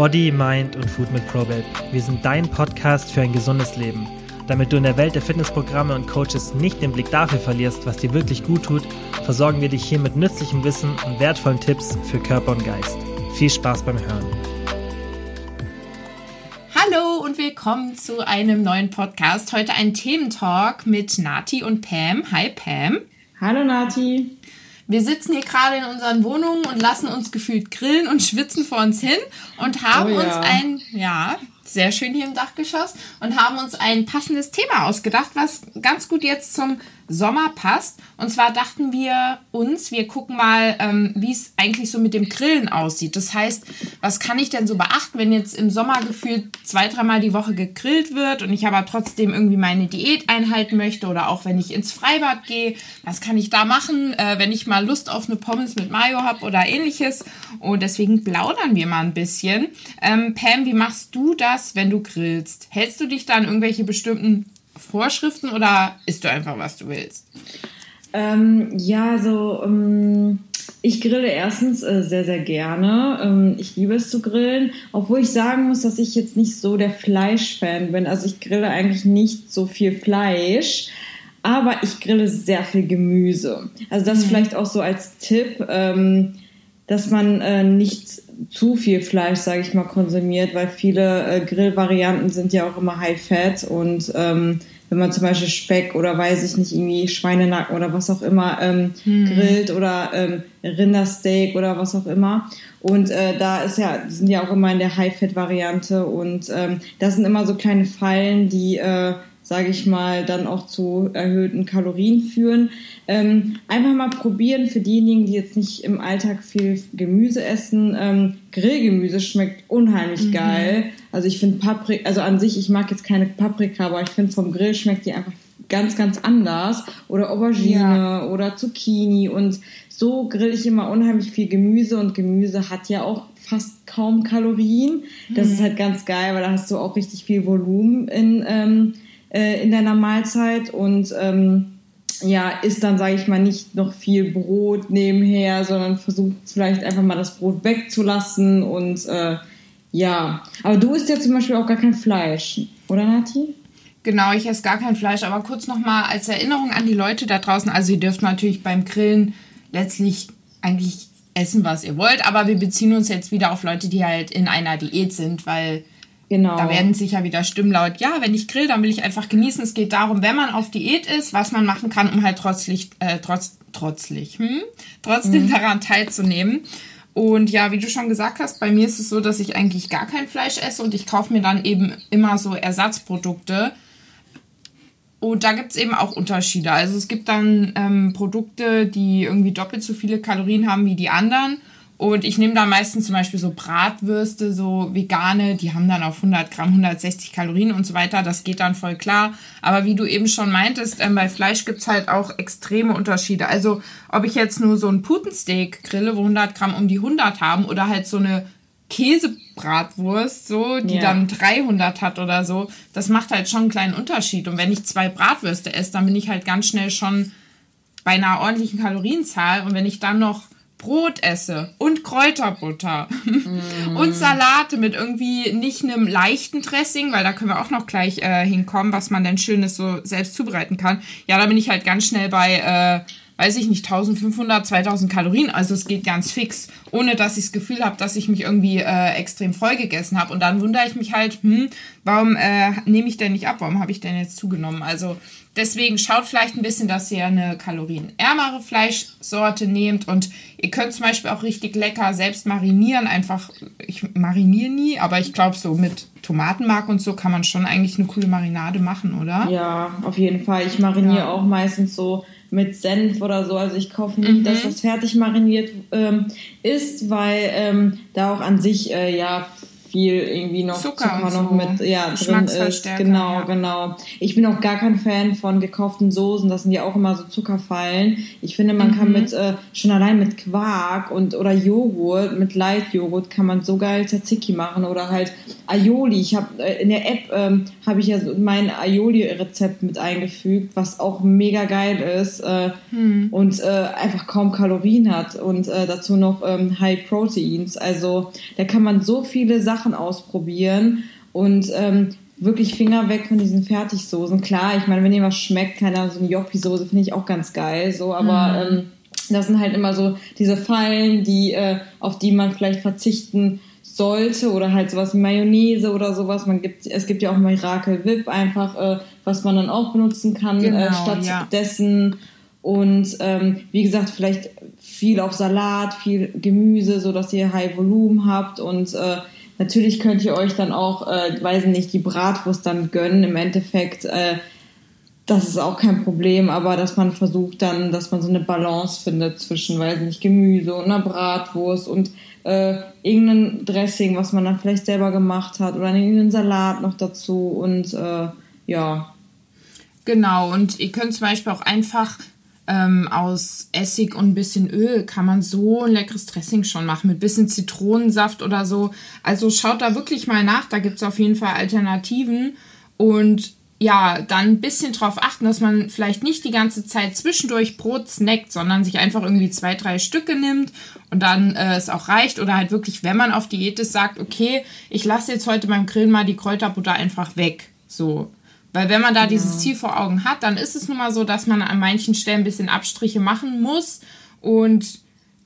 Body, Mind und Food mit Probate. Wir sind dein Podcast für ein gesundes Leben. Damit du in der Welt der Fitnessprogramme und Coaches nicht den Blick dafür verlierst, was dir wirklich gut tut, versorgen wir dich hier mit nützlichem Wissen und wertvollen Tipps für Körper und Geist. Viel Spaß beim Hören. Hallo und willkommen zu einem neuen Podcast. Heute ein Thementalk mit Nati und Pam. Hi Pam. Hallo Nati. Wir sitzen hier gerade in unseren Wohnungen und lassen uns gefühlt grillen und schwitzen vor uns hin und haben oh ja. uns ein, ja, sehr schön hier im Dachgeschoss und haben uns ein passendes Thema ausgedacht, was ganz gut jetzt zum Sommer passt. Und zwar dachten wir uns, wir gucken mal, ähm, wie es eigentlich so mit dem Grillen aussieht. Das heißt, was kann ich denn so beachten, wenn jetzt im Sommer gefühlt zwei, dreimal die Woche gegrillt wird und ich aber trotzdem irgendwie meine Diät einhalten möchte oder auch wenn ich ins Freibad gehe, was kann ich da machen, äh, wenn ich mal Lust auf eine Pommes mit Mayo habe oder ähnliches. Und deswegen plaudern wir mal ein bisschen. Ähm, Pam, wie machst du das, wenn du grillst? Hältst du dich da an irgendwelche bestimmten Vorschriften oder isst du einfach, was du willst? Ähm, ja, so ähm, ich grille erstens äh, sehr, sehr gerne. Ähm, ich liebe es zu grillen, obwohl ich sagen muss, dass ich jetzt nicht so der Fleischfan bin. Also ich grille eigentlich nicht so viel Fleisch. Aber ich grille sehr viel Gemüse. Also das mhm. vielleicht auch so als Tipp, ähm, dass man äh, nicht zu viel Fleisch, sage ich mal, konsumiert, weil viele äh, Grillvarianten sind ja auch immer High Fat und ähm, wenn man zum Beispiel Speck oder weiß ich nicht, irgendwie Schweinenacken oder was auch immer ähm, hm. grillt oder ähm, Rindersteak oder was auch immer. Und äh, da ist ja, sind ja auch immer in der High-Fat-Variante und ähm, das sind immer so kleine Fallen, die äh, sage ich mal, dann auch zu erhöhten Kalorien führen. Ähm, einfach mal probieren für diejenigen, die jetzt nicht im Alltag viel Gemüse essen. Ähm, Grillgemüse schmeckt unheimlich mhm. geil. Also ich finde Paprika, also an sich, ich mag jetzt keine Paprika, aber ich finde vom Grill schmeckt die einfach ganz, ganz anders. Oder Aubergine ja. oder Zucchini und so grill ich immer unheimlich viel Gemüse und Gemüse hat ja auch fast kaum Kalorien. Das mhm. ist halt ganz geil, weil da hast du auch richtig viel Volumen in, ähm, äh, in deiner Mahlzeit und ähm, ja, isst dann, sage ich mal, nicht noch viel Brot nebenher, sondern versucht vielleicht einfach mal das Brot wegzulassen und äh, ja. Aber du isst ja zum Beispiel auch gar kein Fleisch, oder Nati? Genau, ich esse gar kein Fleisch, aber kurz nochmal als Erinnerung an die Leute da draußen. Also ihr dürft natürlich beim Grillen letztlich eigentlich essen, was ihr wollt, aber wir beziehen uns jetzt wieder auf Leute, die halt in einer Diät sind, weil Genau. Da werden sicher wieder Stimmen laut. Ja, wenn ich grill, dann will ich einfach genießen. Es geht darum, wenn man auf Diät ist, was man machen kann, um halt trotzlich, äh, trotz, trotzlich, hm? trotzdem mhm. daran teilzunehmen. Und ja, wie du schon gesagt hast, bei mir ist es so, dass ich eigentlich gar kein Fleisch esse und ich kaufe mir dann eben immer so Ersatzprodukte. Und da gibt es eben auch Unterschiede. Also es gibt dann ähm, Produkte, die irgendwie doppelt so viele Kalorien haben wie die anderen. Und ich nehme da meistens zum Beispiel so Bratwürste, so vegane, die haben dann auf 100 Gramm 160 Kalorien und so weiter. Das geht dann voll klar. Aber wie du eben schon meintest, ähm, bei Fleisch gibt's halt auch extreme Unterschiede. Also ob ich jetzt nur so ein Putensteak grille, wo 100 Gramm um die 100 haben oder halt so eine Käsebratwurst, so, die ja. dann 300 hat oder so, das macht halt schon einen kleinen Unterschied. Und wenn ich zwei Bratwürste esse, dann bin ich halt ganz schnell schon bei einer ordentlichen Kalorienzahl. Und wenn ich dann noch Brot esse und Kräuterbutter mm. und Salate mit irgendwie nicht einem leichten Dressing, weil da können wir auch noch gleich äh, hinkommen, was man denn Schönes so selbst zubereiten kann. Ja, da bin ich halt ganz schnell bei, äh, weiß ich nicht, 1500, 2000 Kalorien. Also es geht ganz fix, ohne dass ich das Gefühl habe, dass ich mich irgendwie äh, extrem voll gegessen habe. Und dann wundere ich mich halt, hm, warum äh, nehme ich denn nicht ab? Warum habe ich denn jetzt zugenommen? Also Deswegen schaut vielleicht ein bisschen, dass ihr eine kalorienärmere Fleischsorte nehmt und ihr könnt zum Beispiel auch richtig lecker selbst marinieren. Einfach, ich mariniere nie, aber ich glaube, so mit Tomatenmark und so kann man schon eigentlich eine coole Marinade machen, oder? Ja, auf jeden Fall. Ich mariniere ja. auch meistens so mit Senf oder so. Also ich kaufe nie mhm. das, was fertig mariniert ähm, ist, weil ähm, da auch an sich äh, ja viel irgendwie noch Zucker, Zucker noch so. mit ja, drin ist. Genau, ja. genau. Ich bin auch gar kein Fan von gekauften Soßen. Das sind ja auch immer so Zuckerfallen. Ich finde, man mhm. kann mit äh, schon allein mit Quark und oder Joghurt, mit Light-Joghurt kann man so geil Tzatziki machen oder halt Aioli. Ich habe äh, in der App ähm, habe ich ja so mein Aioli-Rezept mit eingefügt, was auch mega geil ist äh, mhm. und äh, einfach kaum Kalorien hat und äh, dazu noch ähm, High Proteins. Also da kann man so viele Sachen ausprobieren und ähm, wirklich Finger weg von diesen Fertigsoßen. Klar, ich meine, wenn ihr was schmeckt, keine Ahnung, so eine Joppi-Soße finde ich auch ganz geil, so, aber mhm. ähm, das sind halt immer so diese Fallen, die, äh, auf die man vielleicht verzichten sollte oder halt sowas wie Mayonnaise oder sowas. Man gibt, es gibt ja auch Miracle Whip einfach, äh, was man dann auch benutzen kann äh, genau, äh, stattdessen. Ja. Und ähm, wie gesagt, vielleicht viel auf Salat, viel Gemüse, so dass ihr High Volumen habt und äh, natürlich könnt ihr euch dann auch, äh, weiß nicht, die Bratwurst dann gönnen. Im Endeffekt, äh, das ist auch kein Problem, aber dass man versucht dann, dass man so eine Balance findet zwischen, weiß nicht, Gemüse und einer Bratwurst und äh, irgendein Dressing, was man dann vielleicht selber gemacht hat oder irgendeinen Salat noch dazu und äh, ja. Genau, und ihr könnt zum Beispiel auch einfach ähm, aus Essig und ein bisschen Öl kann man so ein leckeres Dressing schon machen, mit ein bisschen Zitronensaft oder so. Also schaut da wirklich mal nach, da gibt es auf jeden Fall Alternativen und ja, dann ein bisschen drauf achten, dass man vielleicht nicht die ganze Zeit zwischendurch Brot snackt, sondern sich einfach irgendwie zwei, drei Stücke nimmt und dann äh, es auch reicht. Oder halt wirklich, wenn man auf Diät ist, sagt, okay, ich lasse jetzt heute beim Grillen mal die Kräuterbutter einfach weg. So. Weil wenn man da ja. dieses Ziel vor Augen hat, dann ist es nun mal so, dass man an manchen Stellen ein bisschen Abstriche machen muss und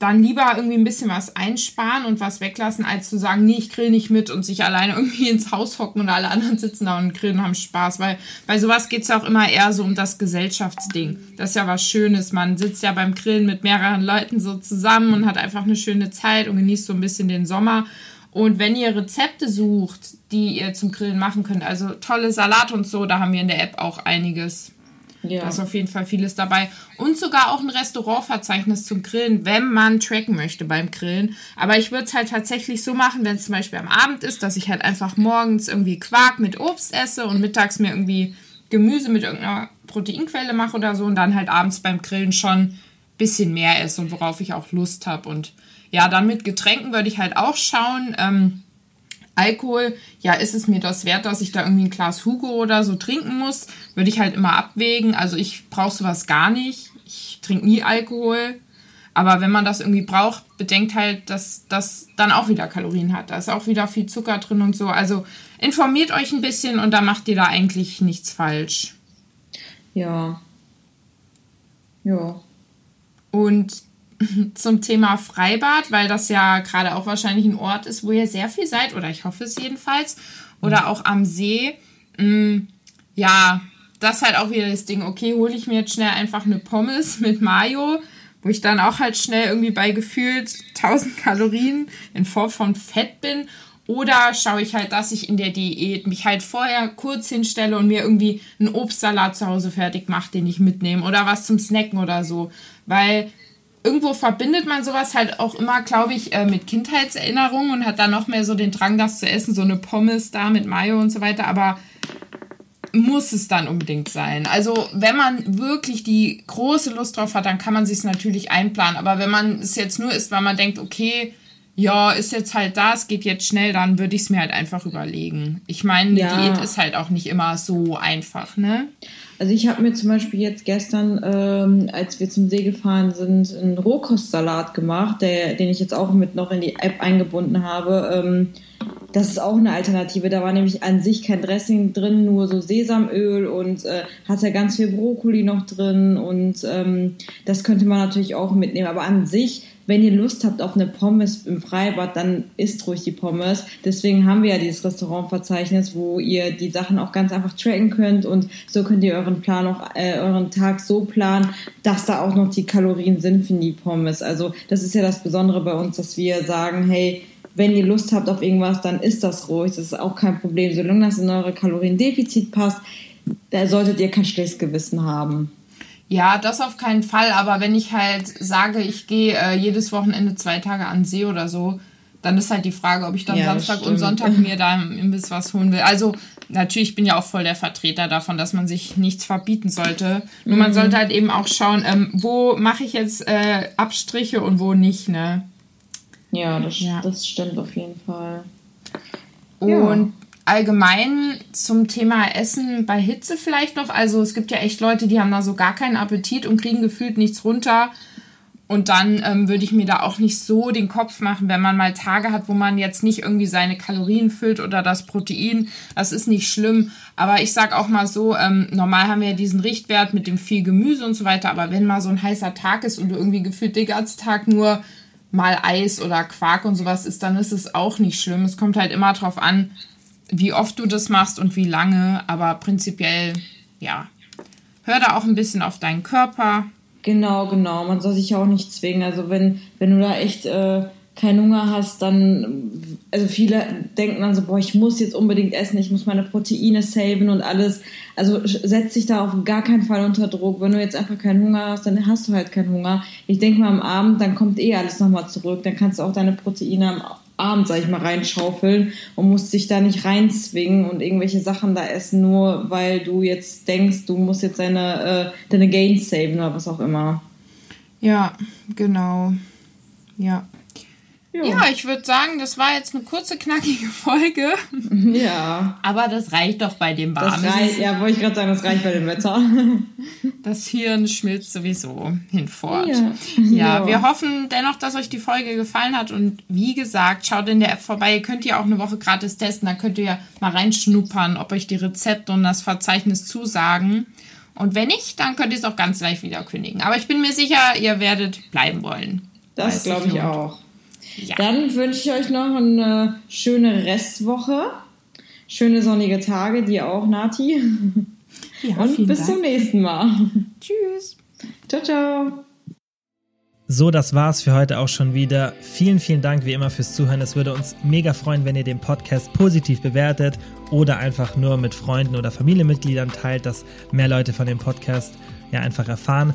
dann lieber irgendwie ein bisschen was einsparen und was weglassen, als zu sagen, nee, ich grill nicht mit und sich alleine irgendwie ins Haus hocken und alle anderen sitzen da und grillen haben Spaß. Weil bei sowas geht es ja auch immer eher so um das Gesellschaftsding. Das ist ja was Schönes. Man sitzt ja beim Grillen mit mehreren Leuten so zusammen und hat einfach eine schöne Zeit und genießt so ein bisschen den Sommer. Und wenn ihr Rezepte sucht, die ihr zum Grillen machen könnt, also tolle Salat und so, da haben wir in der App auch einiges. Ja. Da ist auf jeden Fall vieles dabei. Und sogar auch ein Restaurantverzeichnis zum Grillen, wenn man tracken möchte beim Grillen. Aber ich würde es halt tatsächlich so machen, wenn es zum Beispiel am Abend ist, dass ich halt einfach morgens irgendwie Quark mit Obst esse und mittags mir irgendwie Gemüse mit irgendeiner Proteinquelle mache oder so und dann halt abends beim Grillen schon ein bisschen mehr esse und worauf ich auch Lust habe. Und ja, dann mit Getränken würde ich halt auch schauen. Ähm, Alkohol, ja, ist es mir das wert, dass ich da irgendwie ein Glas Hugo oder so trinken muss? Würde ich halt immer abwägen. Also ich brauche sowas gar nicht. Ich trinke nie Alkohol. Aber wenn man das irgendwie braucht, bedenkt halt, dass das dann auch wieder Kalorien hat. Da ist auch wieder viel Zucker drin und so. Also informiert euch ein bisschen und da macht ihr da eigentlich nichts falsch. Ja. Ja. Und zum Thema Freibad, weil das ja gerade auch wahrscheinlich ein Ort ist, wo ihr sehr viel seid, oder ich hoffe es jedenfalls, oder mhm. auch am See. Mm, ja, das ist halt auch wieder das Ding, okay, hole ich mir jetzt schnell einfach eine Pommes mit Mayo, wo ich dann auch halt schnell irgendwie bei gefühlt 1000 Kalorien in Form von Fett bin. Oder schaue ich halt, dass ich in der Diät mich halt vorher kurz hinstelle und mir irgendwie einen Obstsalat zu Hause fertig mache, den ich mitnehme. Oder was zum Snacken oder so. Weil irgendwo verbindet man sowas halt auch immer, glaube ich, äh, mit Kindheitserinnerungen und hat dann noch mehr so den Drang, das zu essen, so eine Pommes da mit Mayo und so weiter. Aber muss es dann unbedingt sein. Also wenn man wirklich die große Lust drauf hat, dann kann man sich es natürlich einplanen. Aber wenn man es jetzt nur isst, weil man denkt, okay, ja, ist jetzt halt das, geht jetzt schnell, dann würde ich es mir halt einfach überlegen. Ich meine, die ja. Diät ist halt auch nicht immer so einfach, ne? Also ich habe mir zum Beispiel jetzt gestern, ähm, als wir zum See gefahren sind, einen Rohkostsalat gemacht, der, den ich jetzt auch mit noch in die App eingebunden habe. Ähm, das ist auch eine Alternative. Da war nämlich an sich kein Dressing drin, nur so Sesamöl und äh, hat ja ganz viel Brokkoli noch drin und ähm, das könnte man natürlich auch mitnehmen. Aber an sich wenn ihr Lust habt auf eine Pommes im Freibad, dann isst ruhig die Pommes. Deswegen haben wir ja dieses Restaurantverzeichnis, wo ihr die Sachen auch ganz einfach tracken könnt und so könnt ihr euren Plan auch, äh, euren Tag so planen, dass da auch noch die Kalorien sind für die Pommes. Also das ist ja das Besondere bei uns, dass wir sagen, hey, wenn ihr Lust habt auf irgendwas, dann isst das ruhig. Das ist auch kein Problem. Solange das in eure Kaloriendefizit passt, da solltet ihr kein schlechtes Gewissen haben. Ja, das auf keinen Fall. Aber wenn ich halt sage, ich gehe äh, jedes Wochenende zwei Tage an See oder so, dann ist halt die Frage, ob ich dann ja, Samstag und Sonntag mir da im Imbiss was holen will. Also natürlich bin ja auch voll der Vertreter davon, dass man sich nichts verbieten sollte. Nur mhm. man sollte halt eben auch schauen, ähm, wo mache ich jetzt äh, Abstriche und wo nicht, ne? Ja das, ja, das stimmt auf jeden Fall. Und allgemein zum Thema Essen bei Hitze vielleicht noch. Also es gibt ja echt Leute, die haben da so gar keinen Appetit und kriegen gefühlt nichts runter. Und dann ähm, würde ich mir da auch nicht so den Kopf machen, wenn man mal Tage hat, wo man jetzt nicht irgendwie seine Kalorien füllt oder das Protein. Das ist nicht schlimm. Aber ich sag auch mal so, ähm, normal haben wir ja diesen Richtwert mit dem viel Gemüse und so weiter. Aber wenn mal so ein heißer Tag ist und du irgendwie gefühlt den ganzen Tag nur mal Eis oder Quark und sowas isst, dann ist es auch nicht schlimm. Es kommt halt immer drauf an, wie oft du das machst und wie lange. Aber prinzipiell, ja, hör da auch ein bisschen auf deinen Körper Genau, genau. Man soll sich auch nicht zwingen. Also wenn, wenn du da echt äh, keinen Hunger hast, dann, also viele denken dann so, boah, ich muss jetzt unbedingt essen, ich muss meine Proteine saven und alles. Also setz dich da auf gar keinen Fall unter Druck. Wenn du jetzt einfach keinen Hunger hast, dann hast du halt keinen Hunger. Ich denke mal am Abend, dann kommt eh alles nochmal zurück. Dann kannst du auch deine Proteine am Abend, sag ich mal, reinschaufeln und musst dich da nicht reinzwingen und irgendwelche Sachen da essen, nur weil du jetzt denkst, du musst jetzt deine, äh, deine Gains saven oder was auch immer. Ja, genau. Ja. Ja, ja ich würde sagen, das war jetzt eine kurze, knackige Folge. Ja. Aber das reicht doch bei dem Warmen. Das reicht, ja, wollte ich gerade sagen, das reicht bei dem Wetter. Das Hirn schmilzt sowieso hinfort. Ja. ja, ja, wir hoffen dennoch, dass euch die Folge gefallen hat. Und wie gesagt, schaut in der App vorbei. Ihr könnt ja auch eine Woche gratis testen. Da könnt ihr ja mal reinschnuppern, ob euch die Rezepte und das Verzeichnis zusagen. Und wenn nicht, dann könnt ihr es auch ganz leicht wieder kündigen. Aber ich bin mir sicher, ihr werdet bleiben wollen. Das glaube ich auch. Ja. Dann wünsche ich euch noch eine schöne Restwoche. Schöne sonnige Tage, dir auch, Nati. Ja, Und bis Dank. zum nächsten Mal. Tschüss. Ciao, ciao. So, das war's für heute auch schon wieder. Vielen, vielen Dank wie immer fürs Zuhören. Es würde uns mega freuen, wenn ihr den Podcast positiv bewertet oder einfach nur mit Freunden oder Familienmitgliedern teilt, dass mehr Leute von dem Podcast ja einfach erfahren.